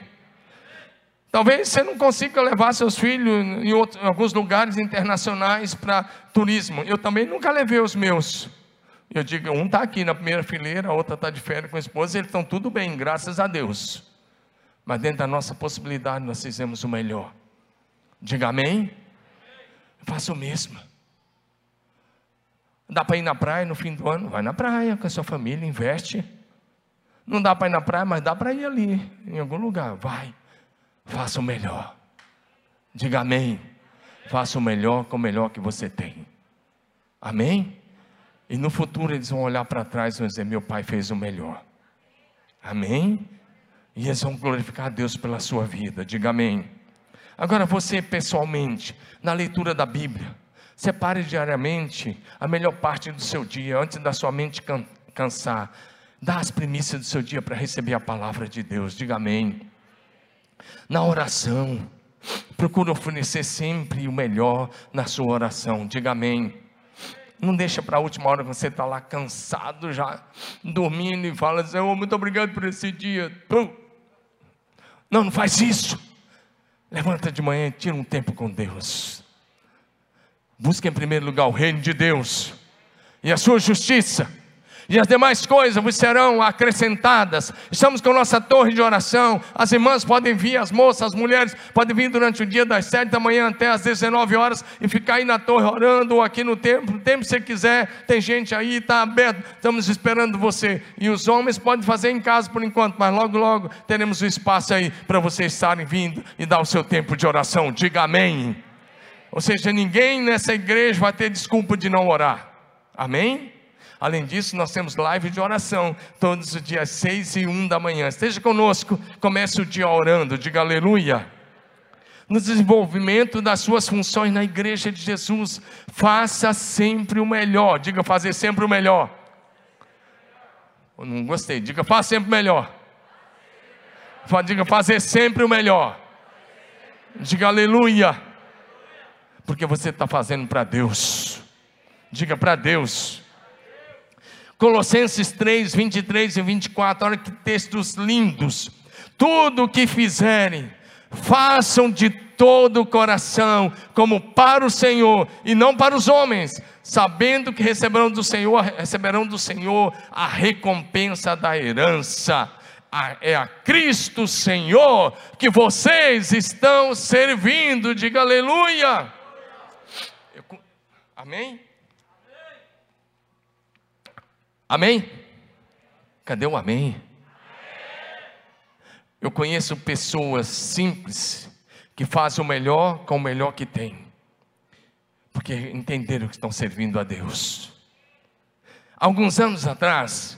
Talvez você não consiga levar seus filhos em, outros, em alguns lugares internacionais para turismo. Eu também nunca levei os meus. Eu digo, um está aqui na primeira fileira, a outra está de férias com a esposa, eles estão tudo bem, graças a Deus. Mas dentro da nossa possibilidade, nós fizemos o melhor. Diga amém. Faça o mesmo. Dá para ir na praia no fim do ano? Vai na praia com a sua família, investe. Não dá para ir na praia, mas dá para ir ali, em algum lugar. Vai, faça o melhor. Diga amém. Faça o melhor com o melhor que você tem. Amém? E no futuro eles vão olhar para trás e vão dizer: Meu pai fez o melhor. Amém? E eles vão glorificar a Deus pela sua vida. Diga amém. Agora você pessoalmente, na leitura da Bíblia, separe diariamente a melhor parte do seu dia, antes da sua mente can cansar. Dá as primícias do seu dia para receber a palavra de Deus. Diga amém. Na oração, procure oferecer sempre o melhor na sua oração. Diga amém. Não deixa para a última hora que você está lá cansado já, dormindo e fala, Senhor, muito obrigado por esse dia. Não, não faz isso. Levanta de manhã e tira um tempo com Deus. Busque em primeiro lugar o reino de Deus e a sua justiça e as demais coisas vos serão acrescentadas. Estamos com nossa torre de oração. As irmãs podem vir, as moças, as mulheres podem vir durante o dia das sete da manhã até as 19 horas e ficar aí na torre orando ou aqui no templo, o tempo que você quiser. Tem gente aí, está aberto. Estamos esperando você. E os homens podem fazer em casa por enquanto, mas logo, logo teremos o um espaço aí para vocês estarem vindo e dar o seu tempo de oração. Diga amém. Ou seja, ninguém nessa igreja vai ter desculpa de não orar. Amém? Além disso, nós temos live de oração todos os dias 6 e 1 da manhã. Esteja conosco, comece o dia orando, diga aleluia. No desenvolvimento das suas funções na igreja de Jesus, faça sempre o melhor. Diga fazer sempre o melhor. Eu não gostei, diga faça sempre o melhor. Diga fazer sempre o melhor. Diga aleluia. Porque você está fazendo para Deus. Diga para Deus. Colossenses 3, 23 e 24, olha que textos lindos. Tudo o que fizerem, façam de todo o coração, como para o Senhor e não para os homens, sabendo que receberão do Senhor, receberão do Senhor a recompensa da herança. É a Cristo Senhor que vocês estão servindo. Diga aleluia. Amém? Amém? Cadê o amém? Eu conheço pessoas simples que fazem o melhor com o melhor que têm, porque entenderam que estão servindo a Deus. Alguns anos atrás,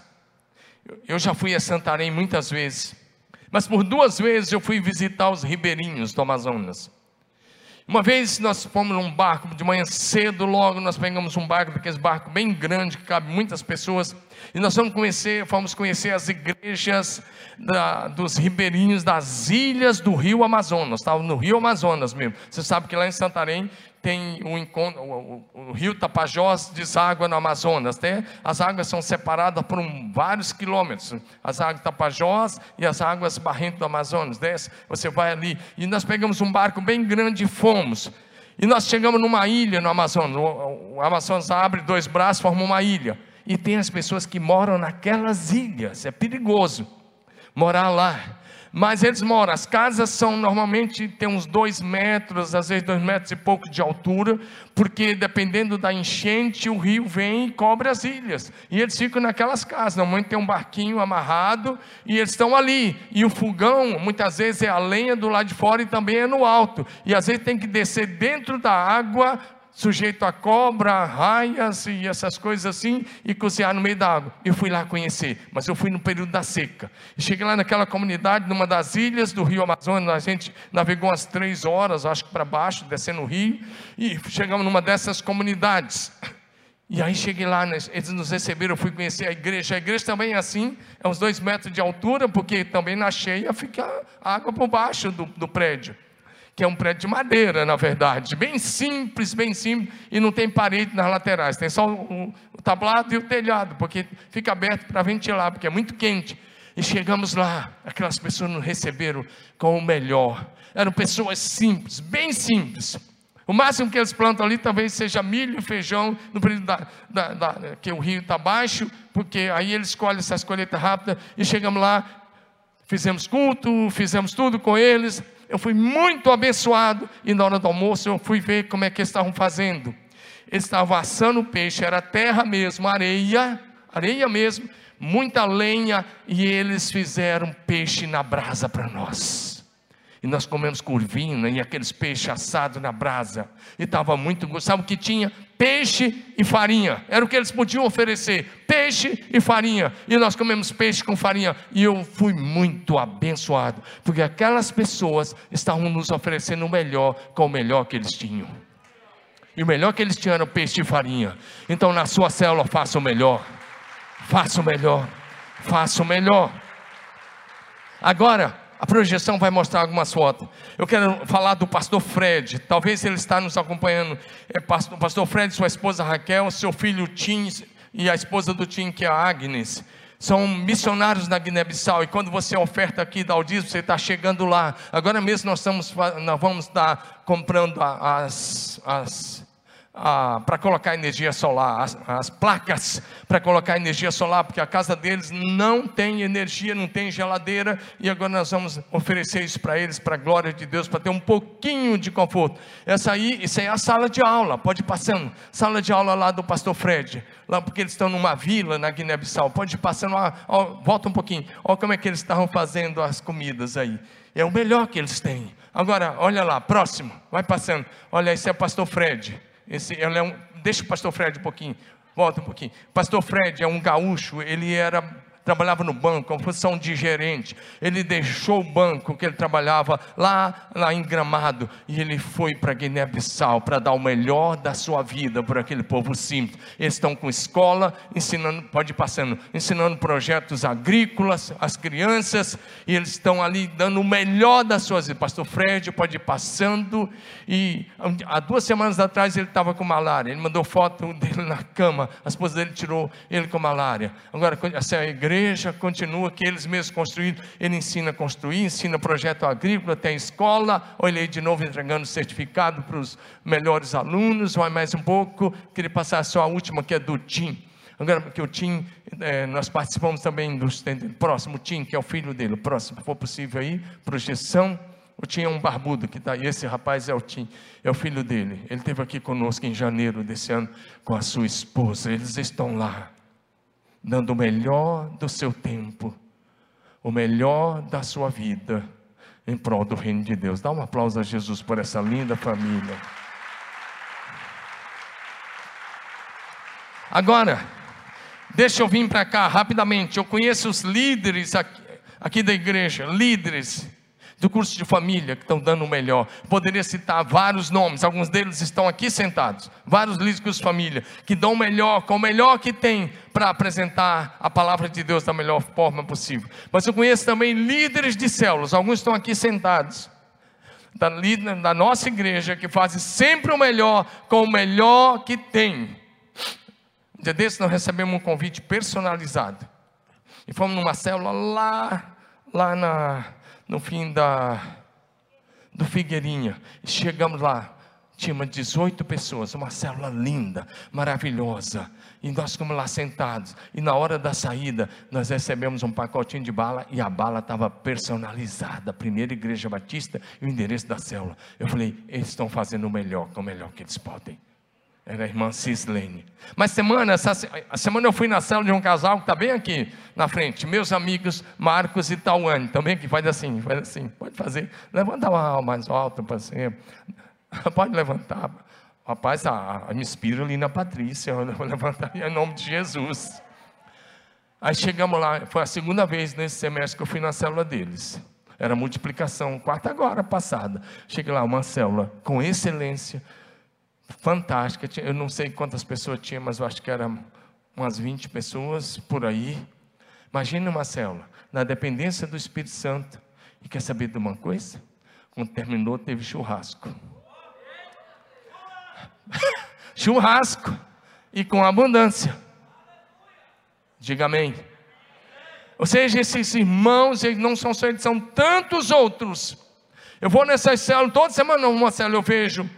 eu já fui a Santarém muitas vezes, mas por duas vezes eu fui visitar os ribeirinhos do Amazonas. Uma vez nós fomos num barco, de manhã cedo, logo nós pegamos um barco, daqueles barcos bem grande, que cabe muitas pessoas, e nós fomos conhecer, fomos conhecer as igrejas da, dos ribeirinhos das ilhas do rio Amazonas, estava no rio Amazonas mesmo. Você sabe que lá em Santarém tem o, encontro, o, o, o, rio Tapajós deságua no Amazonas. Até as águas são separadas por um, vários quilômetros. As águas Tapajós e as águas Barrento do Amazonas. Desce, você vai ali. E nós pegamos um barco bem grande e fomos. E nós chegamos numa ilha no Amazonas. O, o Amazonas abre dois braços, forma uma ilha. E tem as pessoas que moram naquelas ilhas. É perigoso morar lá. Mas eles moram, as casas são normalmente tem uns dois metros, às vezes dois metros e pouco de altura, porque dependendo da enchente, o rio vem e cobre as ilhas. E eles ficam naquelas casas. Normalmente tem um barquinho amarrado e eles estão ali. E o fogão, muitas vezes, é a lenha do lado de fora e também é no alto. E às vezes tem que descer dentro da água sujeito a cobra, raias e essas coisas assim, e cozinhar no meio da água. Eu fui lá conhecer, mas eu fui no período da seca. Cheguei lá naquela comunidade, numa das ilhas do Rio Amazonas, a gente navegou umas três horas, acho que para baixo, descendo o rio, e chegamos numa dessas comunidades. E aí cheguei lá, eles nos receberam, eu fui conhecer a igreja. A igreja também é assim, é uns dois metros de altura, porque também na cheia fica água por baixo do, do prédio que é um prédio de madeira, na verdade, bem simples, bem simples, e não tem parede nas laterais, tem só o, o tablado e o telhado, porque fica aberto para ventilar, porque é muito quente. E chegamos lá, aquelas pessoas nos receberam com o melhor. Eram pessoas simples, bem simples. O máximo que eles plantam ali talvez seja milho e feijão, no período da, da, da, que o rio está baixo, porque aí eles colhem essas colheitas rápidas, e chegamos lá, fizemos culto, fizemos tudo com eles, eu fui muito abençoado. E na hora do almoço eu fui ver como é que eles estavam fazendo. Eles estavam assando peixe, era terra mesmo, areia, areia mesmo, muita lenha, e eles fizeram peixe na brasa para nós. E nós comemos curvina e aqueles peixes assados na brasa. E estava muito gostoso. Sabe o que tinha? Peixe e farinha. Era o que eles podiam oferecer. Peixe e farinha. E nós comemos peixe com farinha. E eu fui muito abençoado. Porque aquelas pessoas estavam nos oferecendo o melhor com o melhor que eles tinham. E o melhor que eles tinham era peixe e farinha. Então na sua célula faça o melhor. Faça o melhor. Faça o melhor. Agora, a projeção vai mostrar algumas fotos. Eu quero falar do pastor Fred. Talvez ele está nos acompanhando. É pastor, pastor Fred, sua esposa Raquel, seu filho Tim e a esposa do Tim, que é a Agnes. São missionários na Guiné-Bissau. E quando você oferta aqui da Aldismo, você está chegando lá. Agora mesmo nós, estamos, nós vamos estar comprando as, as para colocar energia solar, as, as placas para colocar energia solar, porque a casa deles não tem energia, não tem geladeira, e agora nós vamos oferecer isso para eles, para a glória de Deus, para ter um pouquinho de conforto. Essa aí, isso aí é a sala de aula, pode ir passando, sala de aula lá do pastor Fred, lá porque eles estão numa vila na Guiné-Bissau, pode ir passando, ó, volta um pouquinho, olha como é que eles estavam fazendo as comidas aí, é o melhor que eles têm. Agora, olha lá, próximo, vai passando, olha, esse é o pastor Fred, esse, ele é um, deixa o pastor Fred um pouquinho, volta um pouquinho. Pastor Fred é um gaúcho, ele era trabalhava no banco, uma função de gerente. Ele deixou o banco que ele trabalhava lá, lá em Gramado e ele foi para Guiné-Bissau para dar o melhor da sua vida para aquele povo simples. Eles estão com escola, ensinando, pode ir passando, ensinando projetos agrícolas às crianças e eles estão ali dando o melhor das suas vidas. Pastor Fred pode ir passando e há duas semanas atrás ele estava com malária. Ele mandou foto dele na cama. A esposa dele tirou ele com malária. Agora essa é a igreja igreja continua que eles mesmos construíram. Ele ensina a construir, ensina projeto agrícola, tem escola. Olhei de novo entregando certificado para os melhores alunos. Vai mais um pouco. Queria passar só a última, que é do Tim. Agora, porque o Tim, é, nós participamos também do próximo Tim, que é o filho dele. O próximo, se for possível aí, projeção. O Tim é um barbudo que está aí. Esse rapaz é o Tim, é o filho dele. Ele esteve aqui conosco em janeiro desse ano com a sua esposa. Eles estão lá dando o melhor do seu tempo, o melhor da sua vida, em prol do reino de Deus. Dá um aplauso a Jesus por essa linda família. Agora, deixa eu vir para cá rapidamente. Eu conheço os líderes aqui, aqui da igreja, líderes do curso de família que estão dando o melhor. Poderia citar vários nomes, alguns deles estão aqui sentados. Vários líderes curso de família que dão o melhor, com o melhor que tem para apresentar a palavra de Deus da melhor forma possível. Mas eu conheço também líderes de células, alguns estão aqui sentados. Da, da nossa igreja que fazem sempre o melhor com o melhor que tem. Um dia desses nós recebemos um convite personalizado. E fomos numa célula lá, lá na, no fim da, do Figueirinha. Chegamos lá, tinha 18 pessoas, uma célula linda, maravilhosa. E nós ficamos lá sentados. E na hora da saída, nós recebemos um pacotinho de bala e a bala estava personalizada. Primeira Igreja Batista e o endereço da célula. Eu falei, eles estão fazendo o melhor, o melhor que eles podem. Era a irmã Cislene. Mas semana, essa, semana eu fui na célula de um casal que está bem aqui na frente. Meus amigos Marcos e Tauane. Também que faz assim, faz assim. Pode fazer. Levanta a mão mais alta para cima. Pode levantar. Rapaz, a, me inspira ali na Patrícia. Eu vou levantar em nome de Jesus. Aí chegamos lá. Foi a segunda vez nesse semestre que eu fui na célula deles. Era multiplicação, quarta agora passada. Cheguei lá, uma célula com excelência fantástica. Eu não sei quantas pessoas tinha, mas eu acho que eram umas 20 pessoas por aí. Imagine uma célula, na dependência do Espírito Santo. E quer saber de uma coisa? Quando terminou, teve churrasco. churrasco. E com abundância. Diga amém. Ou seja, esses irmãos, eles não são só eles, são tantos outros. Eu vou nessas células, toda semana numa célula eu vejo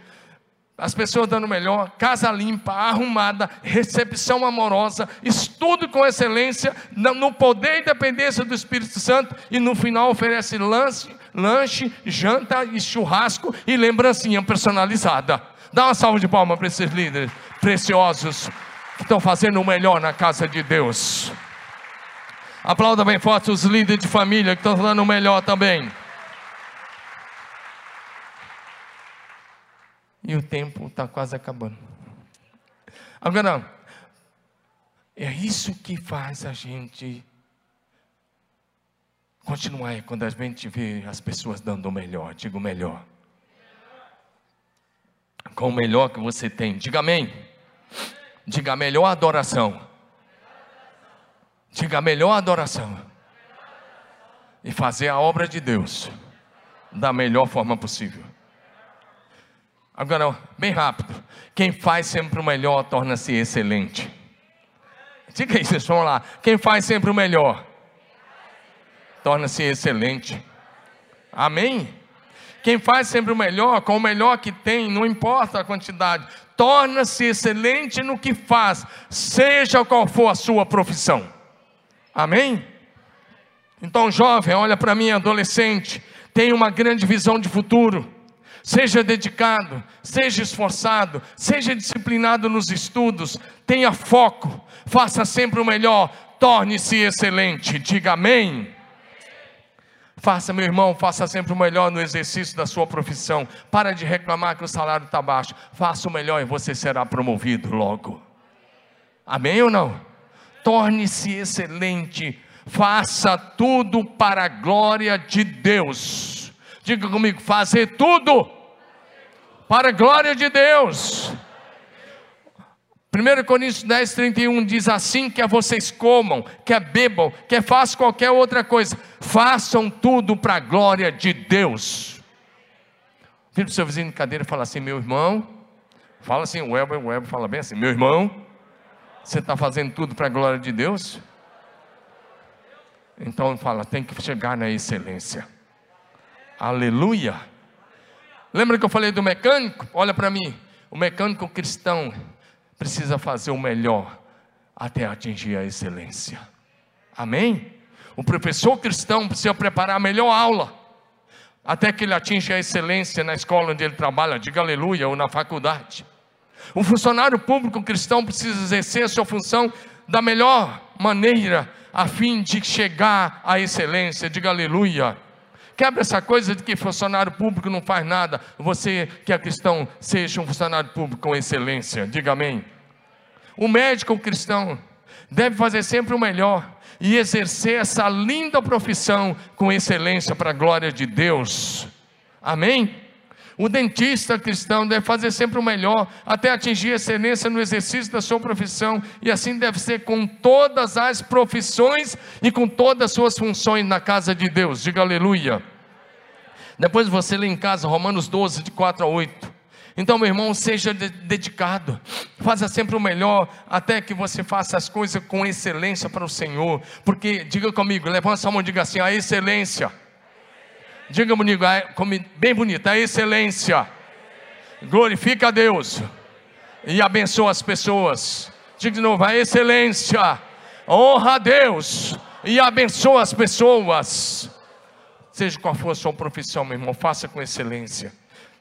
as pessoas dando melhor, casa limpa, arrumada, recepção amorosa, estudo com excelência, no poder e dependência do Espírito Santo, e no final oferece lanche, lanche janta e churrasco e lembrancinha personalizada. Dá uma salva de palmas para esses líderes preciosos que estão fazendo o melhor na casa de Deus. Aplauda bem forte os líderes de família que estão dando o melhor também. E o tempo está quase acabando. Agora, é isso que faz a gente continuar quando a gente vê as pessoas dando o melhor. Diga o melhor. Com o melhor que você tem. Diga amém. Diga a melhor adoração. Diga a melhor adoração. E fazer a obra de Deus da melhor forma possível. Agora, bem rápido. Quem faz sempre o melhor torna-se excelente. Diga isso, vamos lá. Quem faz sempre o melhor torna-se excelente. Amém? Quem faz sempre o melhor, com o melhor que tem, não importa a quantidade, torna-se excelente no que faz, seja qual for a sua profissão. Amém? Então, jovem, olha para mim, adolescente, tem uma grande visão de futuro Seja dedicado, seja esforçado, seja disciplinado nos estudos, tenha foco, faça sempre o melhor, torne-se excelente. Diga amém. Faça, meu irmão, faça sempre o melhor no exercício da sua profissão. Para de reclamar que o salário está baixo. Faça o melhor e você será promovido logo. Amém ou não? Torne-se excelente. Faça tudo para a glória de Deus. Diga comigo, fazer tudo para a glória de Deus. 1 Coríntios 10, 31 diz assim: quer vocês comam, quer bebam, quer façam qualquer outra coisa, façam tudo para a glória de Deus. Vira para o seu vizinho de cadeira e fala assim: meu irmão, fala assim, o Weber, o fala bem assim: meu irmão, você está fazendo tudo para a glória de Deus? Então fala, tem que chegar na excelência. Aleluia. Lembra que eu falei do mecânico? Olha para mim. O mecânico cristão precisa fazer o melhor até atingir a excelência. Amém? O professor cristão precisa preparar a melhor aula até que ele atinja a excelência na escola onde ele trabalha, diga aleluia, ou na faculdade. O funcionário público cristão precisa exercer a sua função da melhor maneira a fim de chegar à excelência. Diga aleluia. Quebra essa coisa de que funcionário público não faz nada. Você que é cristão, seja um funcionário público com excelência. Diga amém. O médico cristão deve fazer sempre o melhor e exercer essa linda profissão com excelência para a glória de Deus. Amém? O dentista cristão deve fazer sempre o melhor, até atingir excelência no exercício da sua profissão, e assim deve ser com todas as profissões e com todas as suas funções na casa de Deus. Diga aleluia. Depois você lê em casa Romanos 12, de 4 a 8. Então, meu irmão, seja dedicado, faça sempre o melhor, até que você faça as coisas com excelência para o Senhor, porque, diga comigo, levanta a mão e diga assim: a excelência Diga comigo, bem bonito, a excelência. Glorifica a Deus e abençoa as pessoas. Diga de novo, a excelência. Honra a Deus e abençoa as pessoas. Seja qual for a sua profissão, meu irmão, faça com excelência.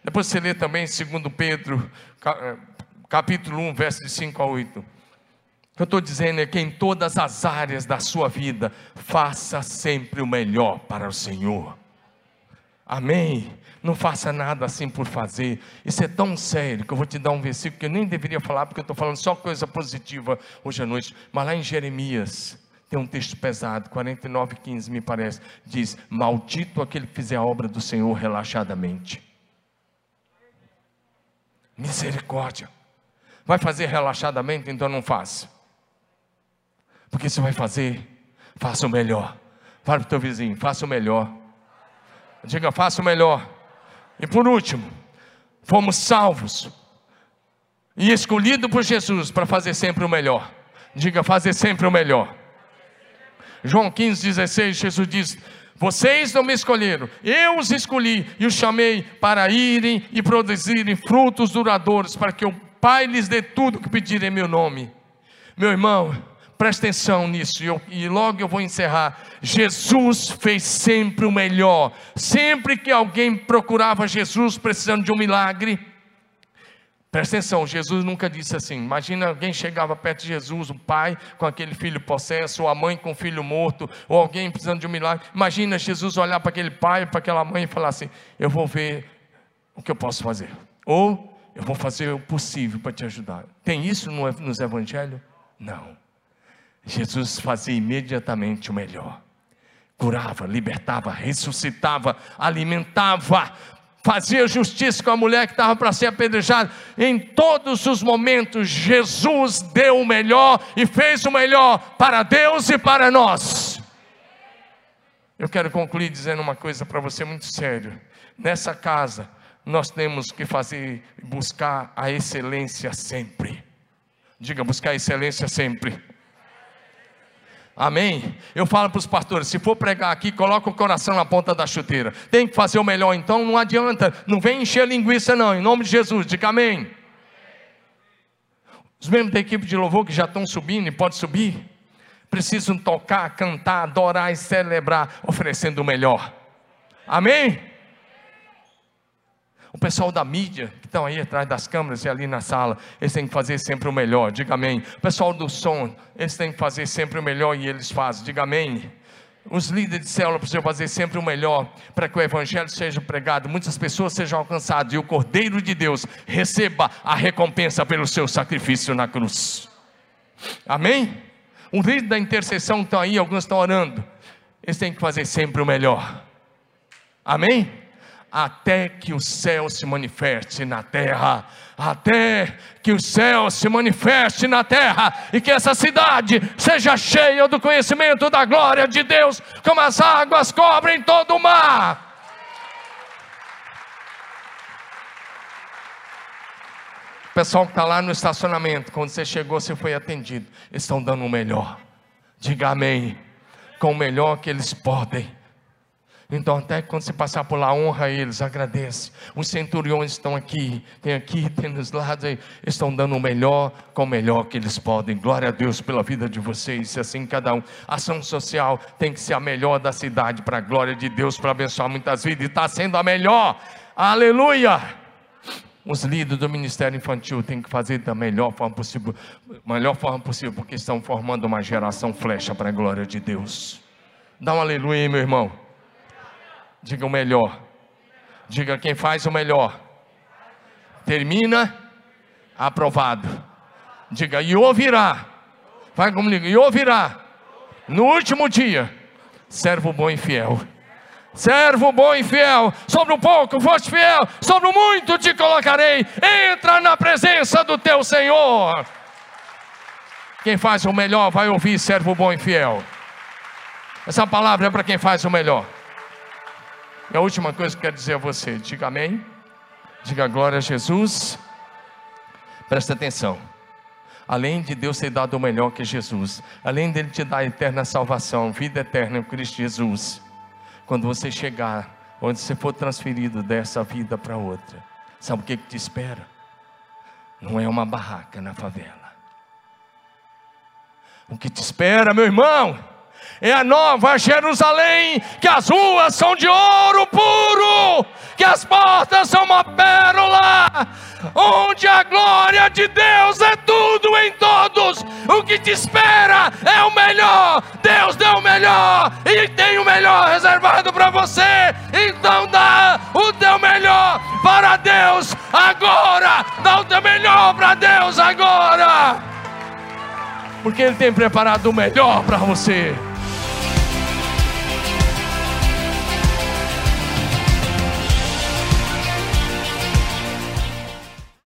Depois você lê também 2 Pedro, eh, capítulo 1, versos de 5 a 8. O que eu estou dizendo é que em todas as áreas da sua vida, faça sempre o melhor para o Senhor. Amém? Não faça nada assim por fazer. Isso é tão sério que eu vou te dar um versículo que eu nem deveria falar, porque eu estou falando só coisa positiva hoje à noite. Mas lá em Jeremias, tem um texto pesado, 49, 15, me parece. Diz: Maldito aquele que fizer a obra do Senhor relaxadamente. Misericórdia. Vai fazer relaxadamente? Então não faça. Porque se vai fazer, faça o melhor. Fala para o teu vizinho, faça o melhor. Diga, faça o melhor. E por último, fomos salvos e escolhidos por Jesus para fazer sempre o melhor. Diga, fazer sempre o melhor. João 15, 16, Jesus diz: Vocês não me escolheram, eu os escolhi e os chamei para irem e produzirem frutos duradouros, para que o Pai lhes dê tudo que pedirem em meu nome. Meu irmão, presta atenção nisso, e, eu, e logo eu vou encerrar. Jesus fez sempre o melhor. Sempre que alguém procurava Jesus precisando de um milagre, Presta atenção, Jesus nunca disse assim. Imagina alguém chegava perto de Jesus, o pai com aquele filho possesso, ou a mãe com o filho morto, ou alguém precisando de um milagre. Imagina Jesus olhar para aquele pai, para aquela mãe e falar assim: Eu vou ver o que eu posso fazer. Ou eu vou fazer o possível para te ajudar. Tem isso nos evangelhos? Não. Jesus fazia imediatamente o melhor. Curava, libertava, ressuscitava, alimentava, fazia justiça com a mulher que estava para ser apedrejada. Em todos os momentos, Jesus deu o melhor e fez o melhor para Deus e para nós. Eu quero concluir dizendo uma coisa para você muito sério. Nessa casa, nós temos que fazer, buscar a excelência sempre. Diga, buscar a excelência sempre. Amém? Eu falo para os pastores: se for pregar aqui, coloca o coração na ponta da chuteira. Tem que fazer o melhor, então não adianta, não vem encher linguiça, não, em nome de Jesus, diga amém. Os membros da equipe de louvor que já estão subindo e pode subir, precisam tocar, cantar, adorar e celebrar, oferecendo o melhor. Amém? O pessoal da mídia, que estão aí atrás das câmeras e ali na sala, eles têm que fazer sempre o melhor, diga amém. O pessoal do som, eles têm que fazer sempre o melhor e eles fazem, diga amém. Os líderes de célula precisam fazer sempre o melhor para que o evangelho seja pregado, muitas pessoas sejam alcançadas e o Cordeiro de Deus receba a recompensa pelo seu sacrifício na cruz. Amém? O líder da intercessão estão aí, alguns estão orando. Eles têm que fazer sempre o melhor. Amém? Até que o céu se manifeste na terra, até que o céu se manifeste na terra e que essa cidade seja cheia do conhecimento da glória de Deus, como as águas cobrem todo o mar. O pessoal que está lá no estacionamento, quando você chegou, você foi atendido. Eles estão dando o melhor. Diga amém. Com o melhor que eles podem. Então, até quando você passar por lá, honra eles, agradece. Os centuriões estão aqui, tem aqui, tem nos lados aí, estão dando o melhor com o melhor que eles podem. Glória a Deus pela vida de vocês, e assim cada um. Ação social tem que ser a melhor da cidade, para a glória de Deus, para abençoar muitas vidas, e está sendo a melhor. Aleluia! Os líderes do Ministério Infantil têm que fazer da melhor forma possível, melhor forma possível, porque estão formando uma geração flecha para a glória de Deus. Dá um aleluia meu irmão. Diga o melhor. Diga quem faz o melhor. Termina aprovado. Diga, e ouvirá. Vai comigo, e ouvirá. No último dia, servo bom e fiel. Servo bom e fiel, sobre o pouco foste fiel, sobre o muito te colocarei. Entra na presença do teu Senhor. Quem faz o melhor vai ouvir, servo bom e fiel. Essa palavra é para quem faz o melhor. E a última coisa que eu quero dizer a você, diga amém. Diga glória a Jesus. Presta atenção. Além de Deus ter dado o melhor que Jesus, além dele te dar a eterna salvação, vida eterna em Cristo Jesus, quando você chegar, onde você for transferido dessa vida para outra, sabe o que, que te espera? Não é uma barraca na favela. O que te espera, meu irmão, é a nova Jerusalém, que as ruas são de ouro puro, que as portas são uma pérola, onde a glória de Deus é tudo em todos. O que te espera é o melhor. Deus deu o melhor e tem o melhor reservado para você. Então dá o teu melhor para Deus agora. Dá o teu melhor para Deus agora. Porque Ele tem preparado o melhor para você.